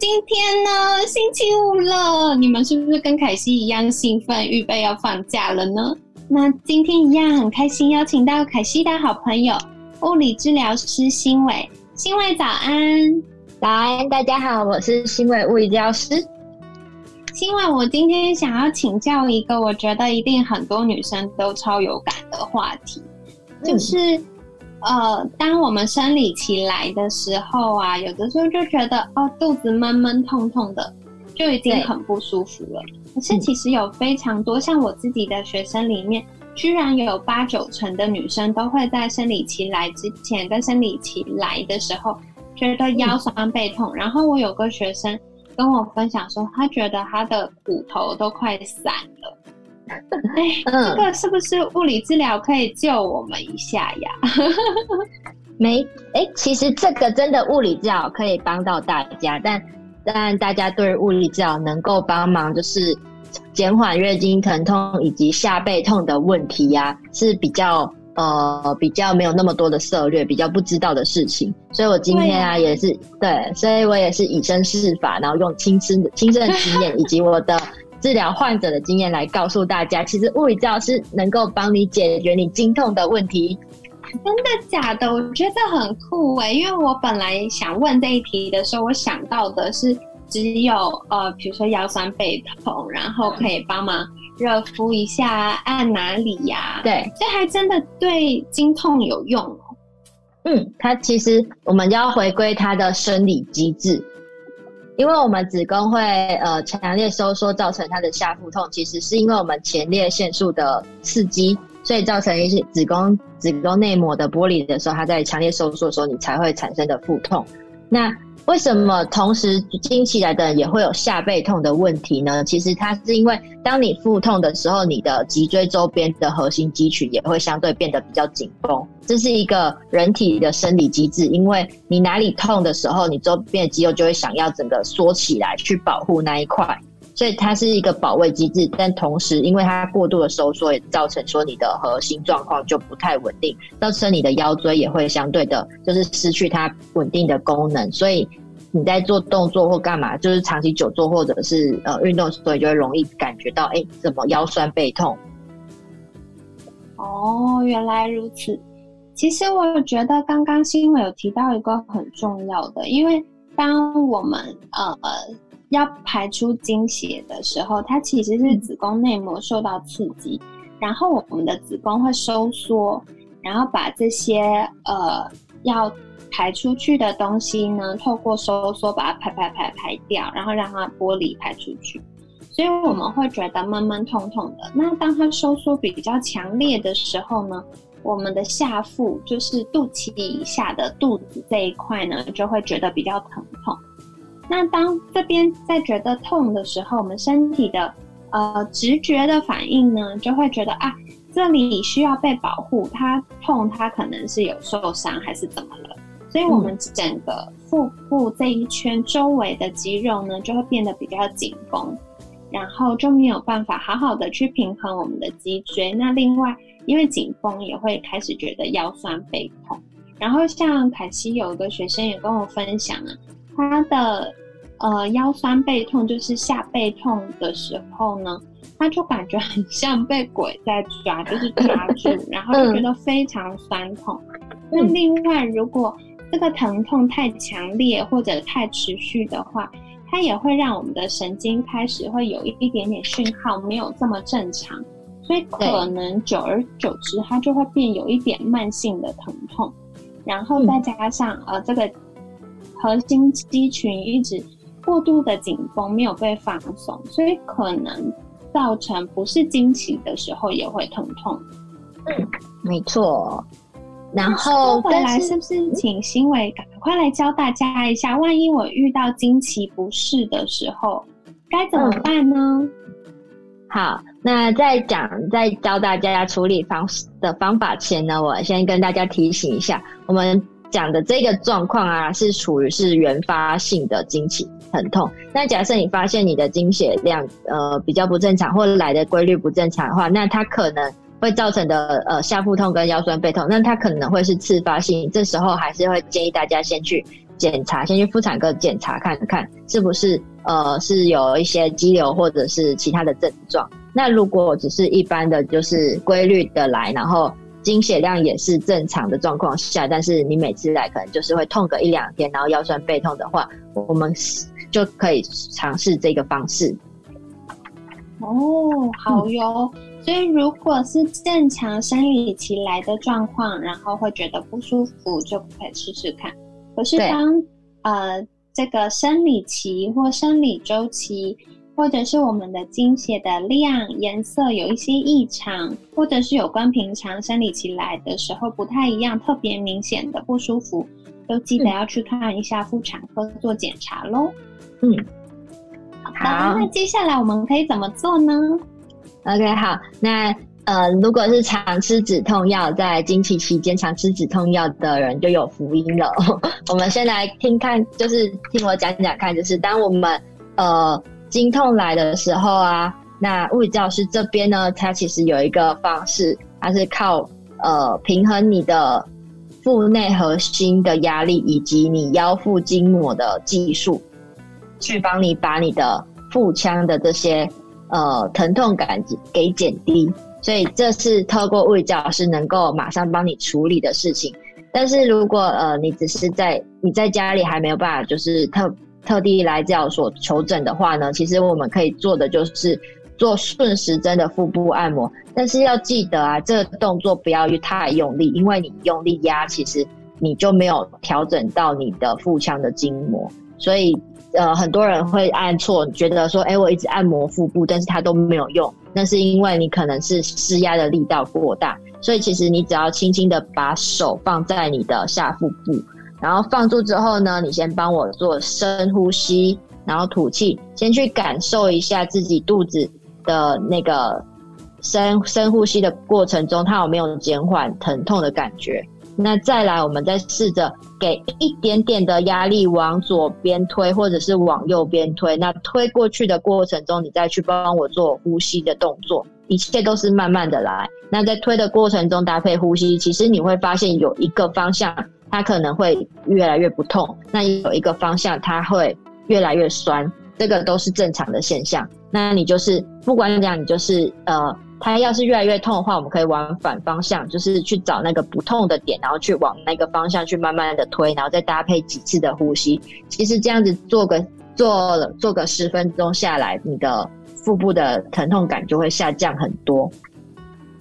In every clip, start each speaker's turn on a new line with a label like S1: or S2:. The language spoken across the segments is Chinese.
S1: 今天呢，星期五了，你们是不是跟凯西一样兴奋，预备要放假了呢？那今天一样很开心，邀请到凯西的好朋友物理治疗师新伟。新伟早安，
S2: 早安，大家好，我是新伟物理治疗师。
S1: 新伟，我今天想要请教一个，我觉得一定很多女生都超有感的话题，就是。呃，当我们生理期来的时候啊，有的时候就觉得哦，肚子闷闷痛痛的，就已经很不舒服了。可是其实有非常多，像我自己的学生里面，居然有八九成的女生都会在生理期来之前跟生理期来的时候，觉得腰酸背痛。然后我有个学生跟我分享说，他觉得他的骨头都快散了。哎，这个是不是物理治疗可以救我们一下呀？
S2: 没，哎，其实这个真的物理治疗可以帮到大家，但但大家对物理治疗能够帮忙，就是减缓月经疼痛以及下背痛的问题呀，是比较呃比较没有那么多的策略，比较不知道的事情。所以我今天啊也是对，所以我也是以身试法，然后用亲身亲身的经验以及我的。治疗患者的经验来告诉大家，其实物理治疗师能够帮你解决你经痛的问题。
S1: 真的假的？我觉得很酷哎！因为我本来想问这一题的时候，我想到的是只有呃，比如说腰酸背痛，然后可以帮忙热敷一下，按哪里呀？
S2: 对，
S1: 这还真的对经痛有用哦。
S2: 嗯，它其实我们要回归它的生理机制。因为我们子宫会呃强烈收缩，造成它的下腹痛，其实是因为我们前列腺素的刺激，所以造成一些子宫子宫内膜的剥离的时候，它在强烈收缩的时候，你才会产生的腹痛。那为什么同时经起来的人也会有下背痛的问题呢？其实它是因为当你腹痛的时候，你的脊椎周边的核心肌群也会相对变得比较紧绷，这是一个人体的生理机制。因为你哪里痛的时候，你周边的肌肉就会想要整个缩起来去保护那一块。所以它是一个保卫机制，但同时因为它过度的收缩，也造成说你的核心状况就不太稳定，造成你的腰椎也会相对的，就是失去它稳定的功能。所以你在做动作或干嘛，就是长期久坐或者是呃运动，所以就会容易感觉到，哎，怎么腰酸背痛？
S1: 哦，原来如此。其实我觉得刚刚新闻有提到一个很重要的，因为当我们呃。要排出经血的时候，它其实是子宫内膜受到刺激，然后我们的子宫会收缩，然后把这些呃要排出去的东西呢，透过收缩把它排排排排掉，然后让它剥离排出去。所以我们会觉得闷闷痛痛的。那当它收缩比较强烈的时候呢，我们的下腹就是肚脐以下的肚子这一块呢，就会觉得比较疼痛。那当这边在觉得痛的时候，我们身体的呃直觉的反应呢，就会觉得啊，这里需要被保护，它痛，它可能是有受伤还是怎么了？所以我们整个腹部这一圈周围的肌肉呢，就会变得比较紧绷，然后就没有办法好好的去平衡我们的脊椎。那另外，因为紧绷也会开始觉得腰酸背痛。然后像凯西有一个学生也跟我分享啊，他的。呃，腰酸背痛就是下背痛的时候呢，他就感觉很像被鬼在抓，就是抓住，然后就觉得非常酸痛。那另外，如果这个疼痛太强烈或者太持续的话，它也会让我们的神经开始会有一点点讯号没有这么正常，所以可能久而久之，它就会变有一点慢性的疼痛，然后再加上呃这个核心肌群一直。过度的紧绷没有被放松，所以可能造成不是经期的时候也会疼痛。
S2: 嗯，没错。然后
S1: 回来是不是请新伟赶快来教大家一下？万一我遇到经期不适的时候，该怎么办呢？
S2: 好，那在讲在教大家处理方的方法前呢，我先跟大家提醒一下，我们讲的这个状况啊，是属于是原发性的经期疼痛。那假设你发现你的经血量呃比较不正常，或者来的规律不正常的话，那它可能会造成的呃下腹痛跟腰酸背痛，那它可能会是次发性。这时候还是会建议大家先去检查，先去妇产科检查看看是不是。呃，是有一些肌瘤或者是其他的症状。那如果只是一般的就是规律的来，然后经血量也是正常的状况下，但是你每次来可能就是会痛个一两天，然后腰酸背痛的话，我们就可以尝试这个方式。
S1: 哦，好哟。所以如果是正常生理期来的状况，然后会觉得不舒服，就可以试试看。可是当呃。这个生理期或生理周期，或者是我们的经血的量、颜色有一些异常，或者是有关平常生理期来的时候不太一样、特别明显的不舒服，都记得要去看一下妇产科做检查喽。嗯，好的。那接下来我们可以怎么做呢
S2: ？OK，好，那。呃，如果是常吃止痛药，在经期期间常吃止痛药的人就有福音了。我们先来听看，就是听我讲讲看，就是当我们呃经痛来的时候啊，那物理教师这边呢，它其实有一个方式，它是靠呃平衡你的腹内核心的压力以及你腰腹筋膜的技术，去帮你把你的腹腔的这些呃疼痛感给减低。所以这是透过物理教师能够马上帮你处理的事情，但是如果呃你只是在你在家里还没有办法就是特特地来教所求诊的话呢，其实我们可以做的就是做顺时针的腹部按摩，但是要记得啊，这个动作不要太用力，因为你用力压，其实你就没有调整到你的腹腔的筋膜，所以。呃，很多人会按错，觉得说，哎，我一直按摩腹部，但是它都没有用。那是因为你可能是施压的力道过大，所以其实你只要轻轻的把手放在你的下腹部，然后放住之后呢，你先帮我做深呼吸，然后吐气，先去感受一下自己肚子的那个深深呼吸的过程中，它有没有减缓疼痛的感觉。那再来，我们再试着给一点点的压力往左边推，或者是往右边推。那推过去的过程中，你再去帮我做呼吸的动作，一切都是慢慢的来。那在推的过程中搭配呼吸，其实你会发现有一个方向它可能会越来越不痛，那有一个方向它会越来越酸，这个都是正常的现象。那你就是不管怎样，你就是呃。它要是越来越痛的话，我们可以往反方向，就是去找那个不痛的点，然后去往那个方向去慢慢的推，然后再搭配几次的呼吸。其实这样子做个做了做个十分钟下来，你的腹部的疼痛感就会下降很多。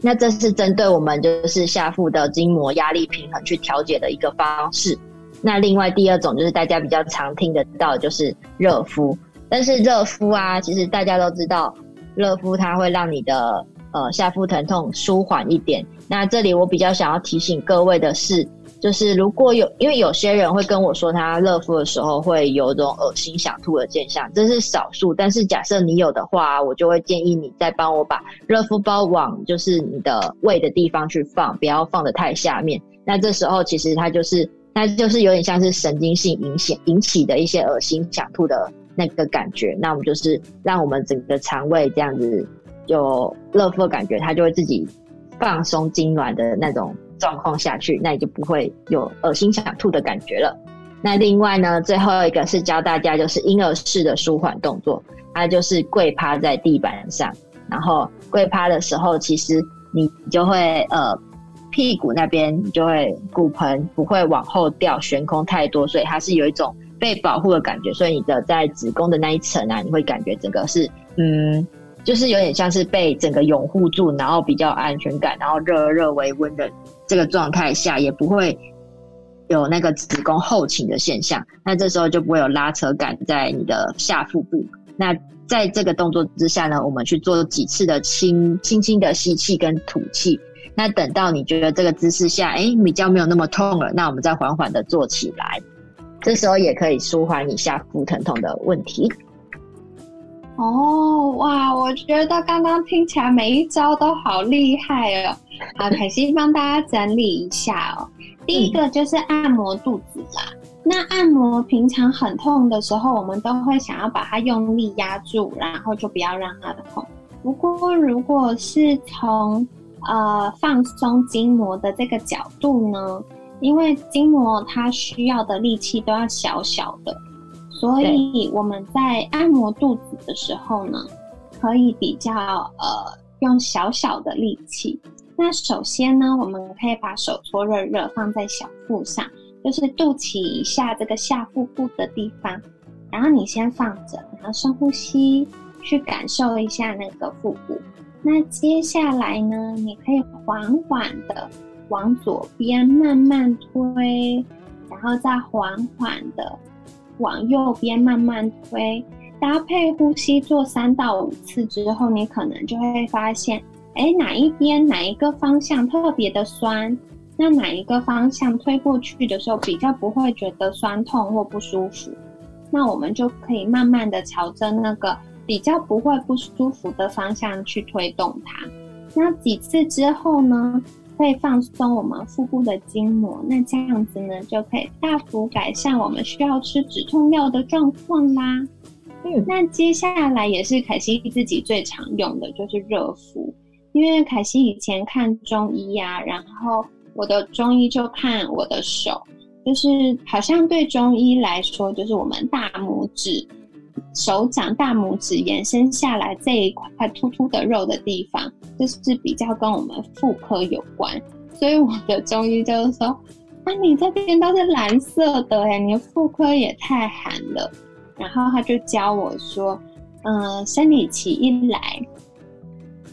S2: 那这是针对我们就是下腹的筋膜压力平衡去调节的一个方式。那另外第二种就是大家比较常听得到就是热敷，但是热敷啊，其实大家都知道，热敷它会让你的呃，下腹疼痛舒缓一点。那这里我比较想要提醒各位的是，就是如果有，因为有些人会跟我说，他热敷的时候会有种恶心想吐的现象，这是少数。但是假设你有的话，我就会建议你再帮我把热敷包往就是你的胃的地方去放，不要放的太下面。那这时候其实它就是，它就是有点像是神经性影响引起的一些恶心想吐的那个感觉。那我们就是让我们整个肠胃这样子。有热敷的感觉，它就会自己放松痉挛的那种状况下去，那你就不会有恶心想吐的感觉了。那另外呢，最后一个是教大家就是婴儿式的舒缓动作，它就是跪趴在地板上，然后跪趴的时候，其实你就会呃屁股那边就会骨盆不会往后掉悬空太多，所以它是有一种被保护的感觉，所以你的在子宫的那一层啊，你会感觉整个是嗯。就是有点像是被整个拥护住，然后比较安全感，然后热热微温的这个状态下，也不会有那个子宫后倾的现象。那这时候就不会有拉扯感在你的下腹部。那在这个动作之下呢，我们去做几次的轻轻轻的吸气跟吐气。那等到你觉得这个姿势下，哎，比较没有那么痛了，那我们再缓缓的坐起来。这时候也可以舒缓你下腹疼痛的问题。
S1: 哦，哇，我觉得刚刚听起来每一招都好厉害哦。好，凯西帮大家整理一下哦。第一个就是按摩肚子啦。那按摩平常很痛的时候，我们都会想要把它用力压住，然后就不要让它痛。不过如果是从呃放松筋膜的这个角度呢，因为筋膜它需要的力气都要小小的。所以我们在按摩肚子的时候呢，可以比较呃用小小的力气。那首先呢，我们可以把手搓热热放在小腹上，就是肚脐以下这个下腹部的地方。然后你先放着，然后深呼吸，去感受一下那个腹部。那接下来呢，你可以缓缓的往左边慢慢推，然后再缓缓的。往右边慢慢推，搭配呼吸做三到五次之后，你可能就会发现，哎，哪一边哪一个方向特别的酸，那哪一个方向推过去的时候比较不会觉得酸痛或不舒服，那我们就可以慢慢的朝着那个比较不会不舒服的方向去推动它。那几次之后呢？会放松我们腹部的筋膜，那这样子呢，就可以大幅改善我们需要吃止痛药的状况啦。嗯，那接下来也是凯西自己最常用的就是热敷，因为凯西以前看中医呀，然后我的中医就看我的手，就是好像对中医来说，就是我们大拇指。手掌大拇指延伸下来这一块突突的肉的地方，就是比较跟我们妇科有关。所以我的中医就是说：“啊，你这边都是蓝色的哎，你妇科也太寒了。”然后他就教我说：“嗯，生理期一来，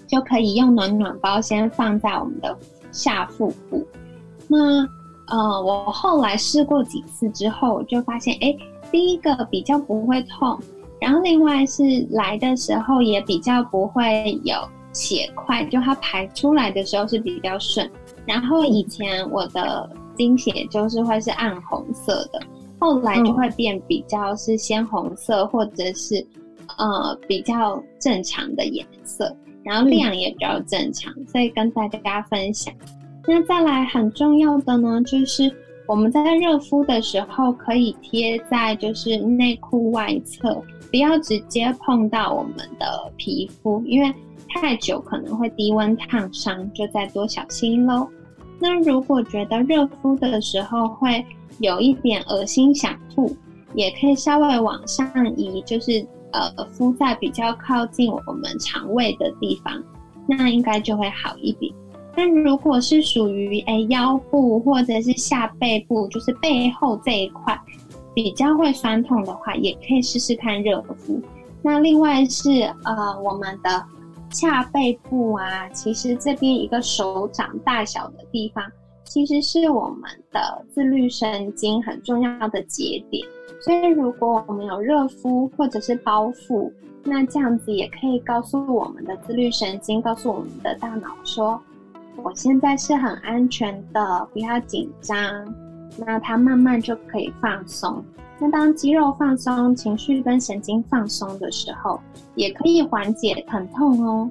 S1: 就可以用暖暖包先放在我们的下腹部。那呃，我后来试过几次之后，就发现哎，第一个比较不会痛。”然后另外是来的时候也比较不会有血块，就它排出来的时候是比较顺。然后以前我的经血就是会是暗红色的，后来就会变比较是鲜红色，或者是呃比较正常的颜色，然后量也比较正常，所以跟大家分享。那再来很重要的呢，就是我们在热敷的时候可以贴在就是内裤外侧。不要直接碰到我们的皮肤，因为太久可能会低温烫伤，就再多小心喽。那如果觉得热敷的时候会有一点恶心想吐，也可以稍微往上移，就是呃敷在比较靠近我们肠胃的地方，那应该就会好一点。但如果是属于哎腰部或者是下背部，就是背后这一块。比较会酸痛的话，也可以试试看热敷。那另外是呃，我们的下背部啊，其实这边一个手掌大小的地方，其实是我们的自律神经很重要的节点。所以如果我们有热敷或者是包覆，那这样子也可以告诉我们的自律神经，告诉我们的大脑说，我现在是很安全的，不要紧张。那它慢慢就可以放松。那当肌肉放松、情绪跟神经放松的时候，也可以缓解疼痛哦。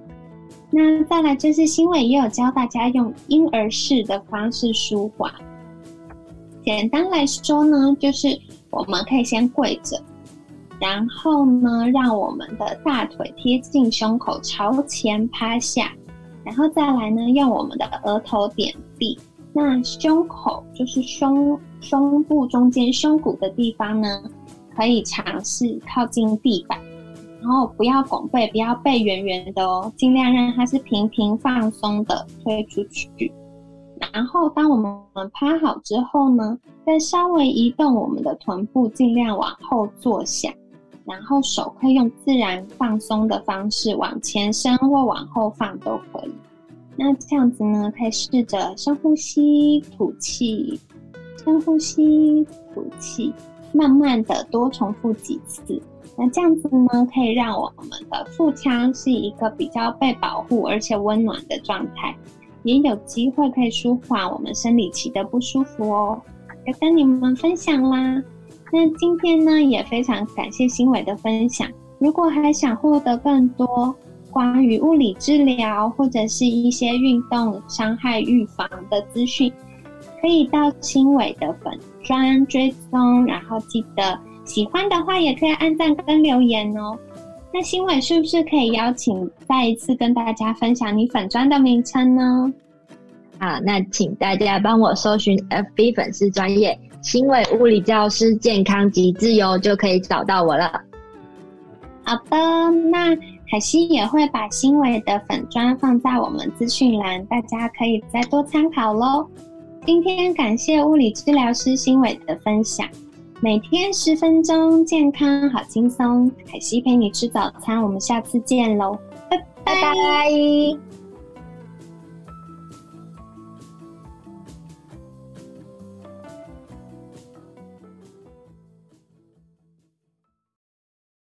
S1: 那再来就是新伟也有教大家用婴儿式的方式舒缓。简单来说呢，就是我们可以先跪着，然后呢，让我们的大腿贴近胸口，朝前趴下，然后再来呢，用我们的额头点地。那胸口就是胸胸部中间胸骨的地方呢，可以尝试靠近地板，然后不要拱背，不要背圆圆的哦，尽量让它是平平放松的推出去。然后当我们趴好之后呢，再稍微移动我们的臀部，尽量往后坐下，然后手可以用自然放松的方式往前伸或往后放都可以。那这样子呢，可以试着深呼吸、吐气，深呼吸、吐气，慢慢的多重复几次。那这样子呢，可以让我们的腹腔是一个比较被保护而且温暖的状态，也有机会可以舒缓我们生理期的不舒服哦。要跟你们分享啦。那今天呢，也非常感谢新伟的分享。如果还想获得更多关于物理治疗或者是一些运动伤害预防的资讯，可以到新伟的粉专追踪，然后记得喜欢的话也可以按赞跟留言哦。那新伟是不是可以邀请再一次跟大家分享你粉专的名称呢？
S2: 好，那请大家帮我搜寻 FB 粉丝专业新伟物理教师健康及自由，就可以找到我了。
S1: 好的，那凯西也会把新伟的粉砖放在我们资讯栏，大家可以再多参考喽。今天感谢物理治疗师新伟的分享。每天十分钟，健康好轻松。凯西陪你吃早餐，我们下次见喽，拜拜。